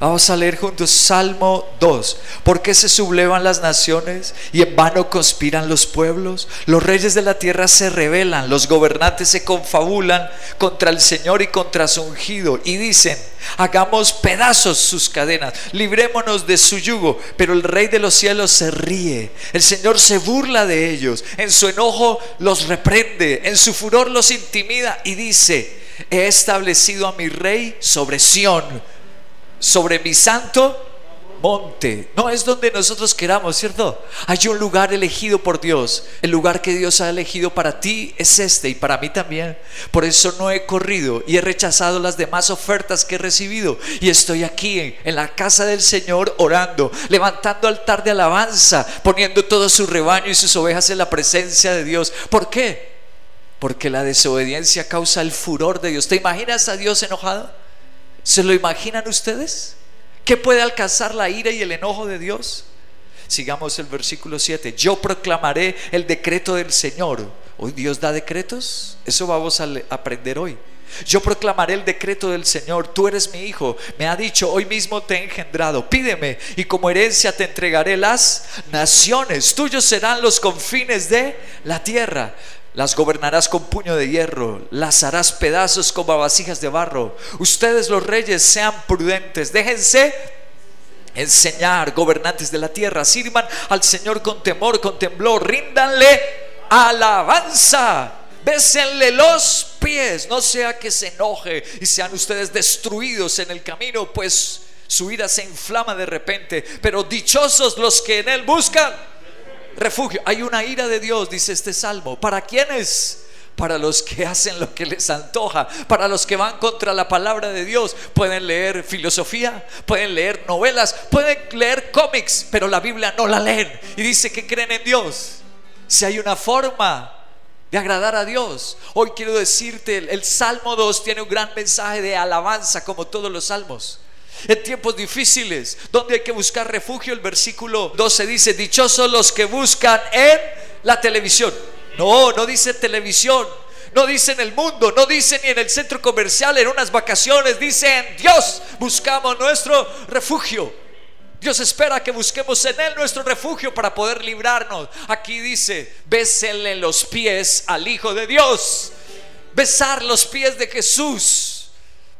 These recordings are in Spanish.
Vamos a leer juntos Salmo 2. ¿Por qué se sublevan las naciones y en vano conspiran los pueblos? Los reyes de la tierra se rebelan, los gobernantes se confabulan contra el Señor y contra su ungido y dicen, hagamos pedazos sus cadenas, librémonos de su yugo. Pero el rey de los cielos se ríe, el Señor se burla de ellos, en su enojo los reprende, en su furor los intimida y dice, he establecido a mi rey sobre Sión sobre mi santo monte. No es donde nosotros queramos, ¿cierto? Hay un lugar elegido por Dios. El lugar que Dios ha elegido para ti es este y para mí también. Por eso no he corrido y he rechazado las demás ofertas que he recibido. Y estoy aquí en la casa del Señor orando, levantando altar de alabanza, poniendo todo su rebaño y sus ovejas en la presencia de Dios. ¿Por qué? Porque la desobediencia causa el furor de Dios. ¿Te imaginas a Dios enojado? ¿Se lo imaginan ustedes? ¿Qué puede alcanzar la ira y el enojo de Dios? Sigamos el versículo 7. Yo proclamaré el decreto del Señor. ¿Hoy Dios da decretos? Eso vamos a aprender hoy. Yo proclamaré el decreto del Señor. Tú eres mi hijo. Me ha dicho, hoy mismo te he engendrado. Pídeme y como herencia te entregaré las naciones. Tuyos serán los confines de la tierra. Las gobernarás con puño de hierro, las harás pedazos como vasijas de barro. Ustedes los reyes sean prudentes, déjense enseñar, gobernantes de la tierra, sirvan al Señor con temor, con temblor, ríndanle alabanza. Bésenle los pies, no sea que se enoje y sean ustedes destruidos en el camino, pues su ira se inflama de repente. Pero dichosos los que en él buscan refugio. Hay una ira de Dios, dice este salmo. ¿Para quiénes? Para los que hacen lo que les antoja, para los que van contra la palabra de Dios. Pueden leer filosofía, pueden leer novelas, pueden leer cómics, pero la Biblia no la leen. Y dice que creen en Dios. Si hay una forma de agradar a Dios. Hoy quiero decirte, el, Salmo 2 tiene un gran mensaje de alabanza como todos los salmos en tiempos difíciles, donde hay que buscar refugio. El versículo 12 dice, dichosos los que buscan en la televisión. No, no dice televisión, no dice en el mundo, no dice ni en el centro comercial, en unas vacaciones, dice en Dios buscamos nuestro refugio. Dios espera que busquemos en Él nuestro refugio para poder librarnos. Aquí dice, bésenle los pies al Hijo de Dios. Besar los pies de Jesús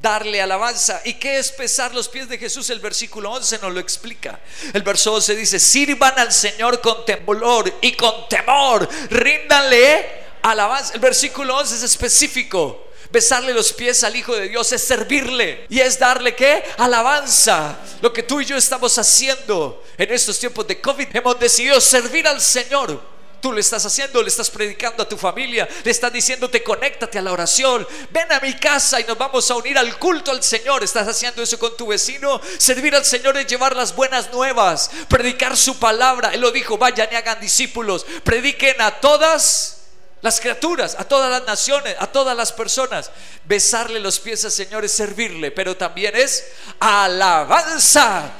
darle alabanza. ¿Y qué es pesar los pies de Jesús? El versículo 11 nos lo explica. El verso 11 dice, sirvan al Señor con temblor y con temor, ríndanle alabanza. El versículo 11 es específico. Besarle los pies al Hijo de Dios es servirle y es darle qué? Alabanza. Lo que tú y yo estamos haciendo en estos tiempos de COVID, hemos decidido servir al Señor Tú lo estás haciendo, le estás predicando a tu familia, le estás diciéndote conéctate a la oración, ven a mi casa y nos vamos a unir al culto al Señor. Estás haciendo eso con tu vecino. Servir al Señor es llevar las buenas nuevas, predicar su palabra. Él lo dijo, vayan y hagan discípulos, prediquen a todas las criaturas, a todas las naciones, a todas las personas. Besarle los pies al Señor es servirle, pero también es alabanza.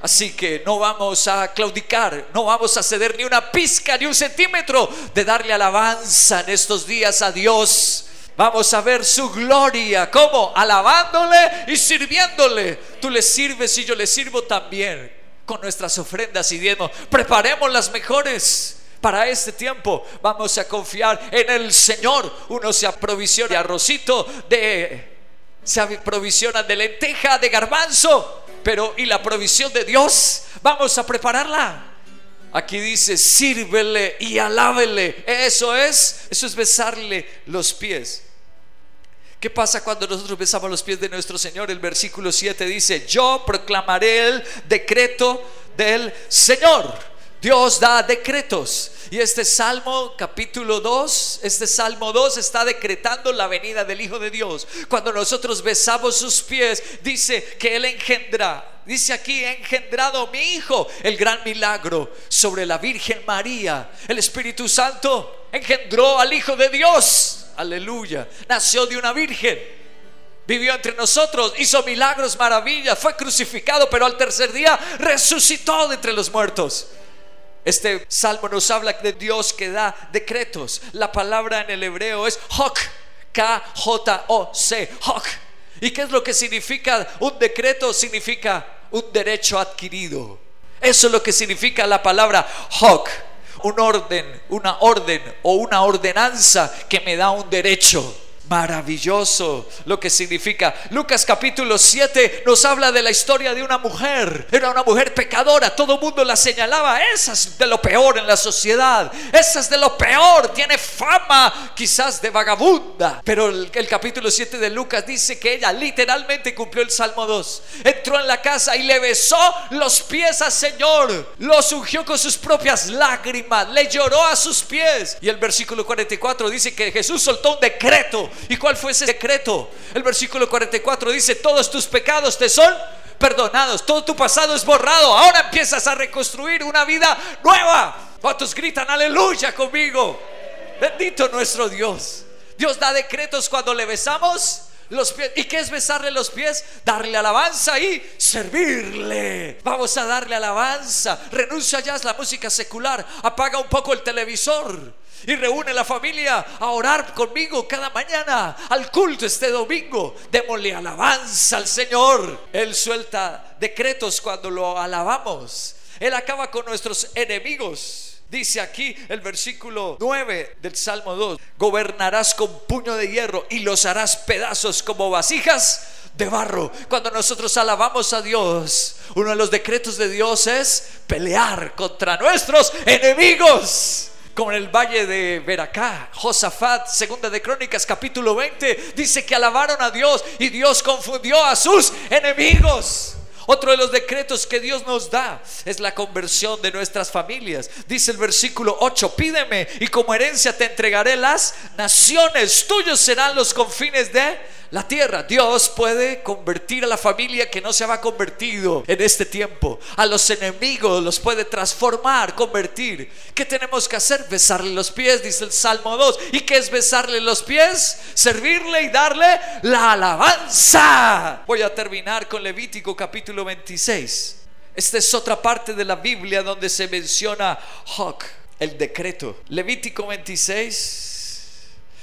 Así que no vamos a claudicar, no vamos a ceder ni una pizca, ni un centímetro de darle alabanza en estos días a Dios. Vamos a ver su gloria, ¿cómo? Alabándole y sirviéndole. Tú le sirves y yo le sirvo también con nuestras ofrendas y diezmos. Preparemos las mejores para este tiempo. Vamos a confiar en el Señor. Uno se aprovisiona de arrocito, de se aprovisiona de lenteja, de garbanzo pero ¿y la provisión de Dios? Vamos a prepararla. Aquí dice, sírvele y alábele. Eso es, eso es besarle los pies. ¿Qué pasa cuando nosotros besamos los pies de nuestro Señor? El versículo 7 dice, yo proclamaré el decreto del Señor. Dios da decretos. Y este Salmo capítulo 2, este Salmo 2 está decretando la venida del Hijo de Dios. Cuando nosotros besamos sus pies, dice que Él engendra. Dice aquí, he engendrado mi Hijo, el gran milagro sobre la Virgen María. El Espíritu Santo engendró al Hijo de Dios. Aleluya. Nació de una virgen vivió entre nosotros, hizo milagros, maravillas, fue crucificado, pero al tercer día resucitó de entre los muertos. Este salmo nos habla de Dios que da decretos. La palabra en el hebreo es hok, K-J-O-C, hok. ¿Y qué es lo que significa un decreto? Significa un derecho adquirido. Eso es lo que significa la palabra hok, un orden, una orden o una ordenanza que me da un derecho maravilloso lo que significa. Lucas capítulo 7 nos habla de la historia de una mujer. Era una mujer pecadora, todo el mundo la señalaba. Esa es de lo peor en la sociedad. Esa es de lo peor, tiene fama quizás de vagabunda. Pero el, capítulo 7 de Lucas dice que ella literalmente cumplió el Salmo 2. Entró en la casa y le besó los pies al Señor. Los ungió con sus propias lágrimas. Le lloró a sus pies. Y el versículo 44 dice que Jesús soltó un decreto ¿Y cuál fue ese decreto? El versículo 44 dice, todos tus pecados te son perdonados, todo tu pasado es borrado, ahora empiezas a reconstruir una vida nueva. ¿Cuántos gritan aleluya conmigo? Bendito nuestro Dios. Dios da decretos cuando le besamos los pies. ¿Y qué es besarle los pies? Darle alabanza y servirle. Vamos a darle alabanza. Renuncia ya a la música secular. Apaga un poco el televisor y reúne la familia a orar conmigo cada mañana al culto este domingo. Démosle alabanza al Señor. Él suelta decretos cuando lo alabamos. Él acaba con nuestros enemigos. Dice aquí el versículo 9 del Salmo 2, gobernarás con puño de hierro y los harás pedazos como vasijas de barro. Cuando nosotros alabamos a Dios, uno de los decretos de Dios es pelear contra nuestros enemigos como en el valle de Veracá, Josafat, segunda de Crónicas, capítulo 20, dice que alabaron a Dios y Dios confundió a sus enemigos. Otro de los decretos que Dios nos da es la conversión de nuestras familias. Dice el versículo 8, pídeme y como herencia te entregaré las naciones, tuyos serán los confines de la tierra. Dios puede convertir a la familia que no se ha convertido en este tiempo. A los enemigos los puede transformar, convertir. ¿Qué tenemos que hacer? Besarle los pies, dice el Salmo 2. ¿Y qué es besarle los pies? Servirle y darle la alabanza. Voy a terminar con Levítico capítulo 26. Esta es otra parte de la Biblia donde se menciona Hawk, el decreto. Levítico 26.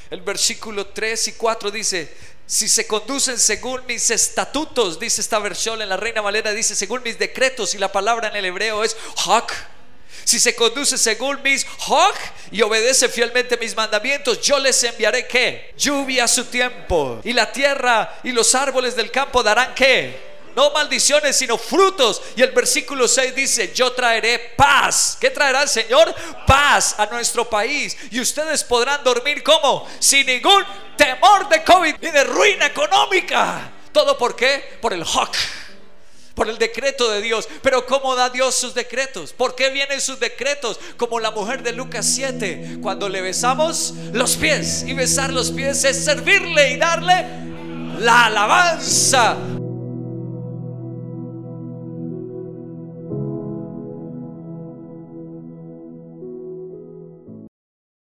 El versículo 3 y 4 dice, si se conducen según mis estatutos, dice esta versión en la Reina Valera, dice según mis decretos y la palabra en el hebreo es hak. Si se conduce según mis hak y obedece fielmente mis mandamientos, yo les enviaré que lluvia a su tiempo y la tierra y los árboles del campo darán que no maldiciones, sino frutos. Y el versículo 6 dice, yo traeré paz. ¿Qué traerá el Señor? Paz a nuestro país. Y ustedes podrán dormir como? Sin ningún temor de COVID ni de ruina económica. ¿Todo por qué? Por el Hawk por el decreto de Dios. Pero ¿cómo da Dios sus decretos? ¿Por qué vienen sus decretos? Como la mujer de Lucas 7, cuando le besamos los pies. Y besar los pies es servirle y darle la alabanza